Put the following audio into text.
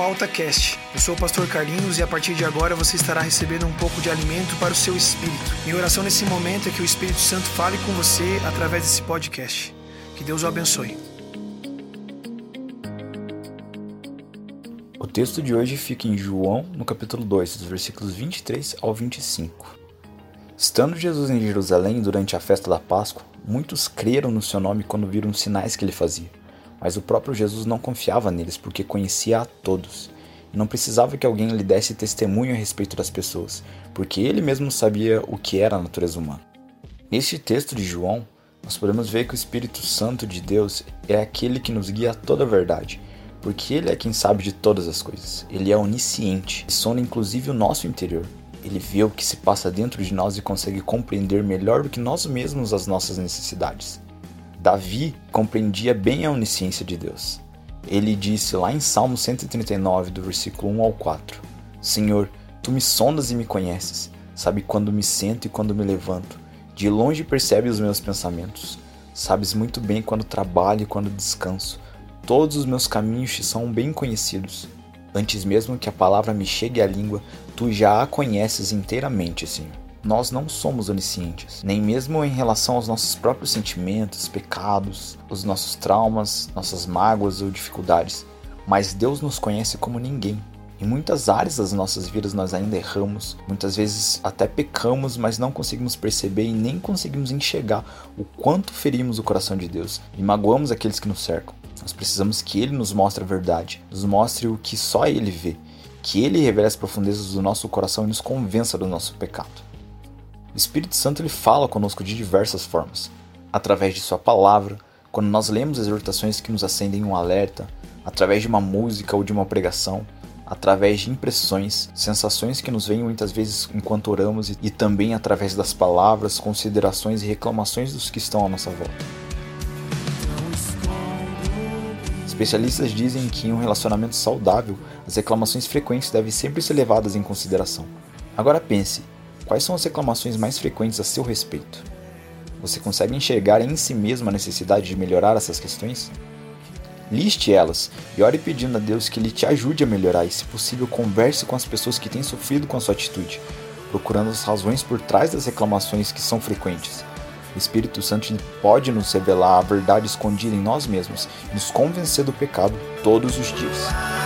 ao AltaCast. Eu sou o pastor Carlinhos e a partir de agora você estará recebendo um pouco de alimento para o seu espírito. Minha oração nesse momento é que o Espírito Santo fale com você através desse podcast. Que Deus o abençoe. O texto de hoje fica em João, no capítulo 2, dos versículos 23 ao 25. Estando Jesus em Jerusalém durante a festa da Páscoa, muitos creram no seu nome quando viram os sinais que ele fazia. Mas o próprio Jesus não confiava neles porque conhecia a todos e não precisava que alguém lhe desse testemunho a respeito das pessoas, porque ele mesmo sabia o que era a natureza humana. Neste texto de João, nós podemos ver que o Espírito Santo de Deus é aquele que nos guia a toda a verdade, porque ele é quem sabe de todas as coisas. Ele é onisciente e sonda inclusive o nosso interior. Ele vê o que se passa dentro de nós e consegue compreender melhor do que nós mesmos as nossas necessidades. Davi compreendia bem a onisciência de Deus. Ele disse lá em Salmo 139, do versículo 1 ao 4: Senhor, tu me sondas e me conheces, sabe quando me sento e quando me levanto. De longe percebes os meus pensamentos. Sabes muito bem quando trabalho e quando descanso. Todos os meus caminhos te são bem conhecidos. Antes mesmo que a palavra me chegue à língua, tu já a conheces inteiramente, Senhor. Nós não somos oniscientes, nem mesmo em relação aos nossos próprios sentimentos, pecados, os nossos traumas, nossas mágoas ou dificuldades, mas Deus nos conhece como ninguém. Em muitas áreas das nossas vidas nós ainda erramos, muitas vezes até pecamos, mas não conseguimos perceber e nem conseguimos enxergar o quanto ferimos o coração de Deus e magoamos aqueles que nos cercam. Nós precisamos que Ele nos mostre a verdade, nos mostre o que só Ele vê, que Ele revele as profundezas do nosso coração e nos convença do nosso pecado. O Espírito Santo ele fala conosco de diversas formas, através de Sua palavra, quando nós lemos exortações que nos acendem um alerta, através de uma música ou de uma pregação, através de impressões, sensações que nos vêm muitas vezes enquanto oramos e também através das palavras, considerações e reclamações dos que estão à nossa volta. Especialistas dizem que em um relacionamento saudável, as reclamações frequentes devem sempre ser levadas em consideração. Agora pense, quais são as reclamações mais frequentes a seu respeito? Você consegue enxergar em si mesmo a necessidade de melhorar essas questões? Liste elas e ore pedindo a Deus que Ele te ajude a melhorar e, se possível, converse com as pessoas que têm sofrido com a sua atitude, procurando as razões por trás das reclamações que são frequentes o Espírito Santo pode nos revelar a verdade escondida em nós mesmos e nos convencer do pecado todos os dias.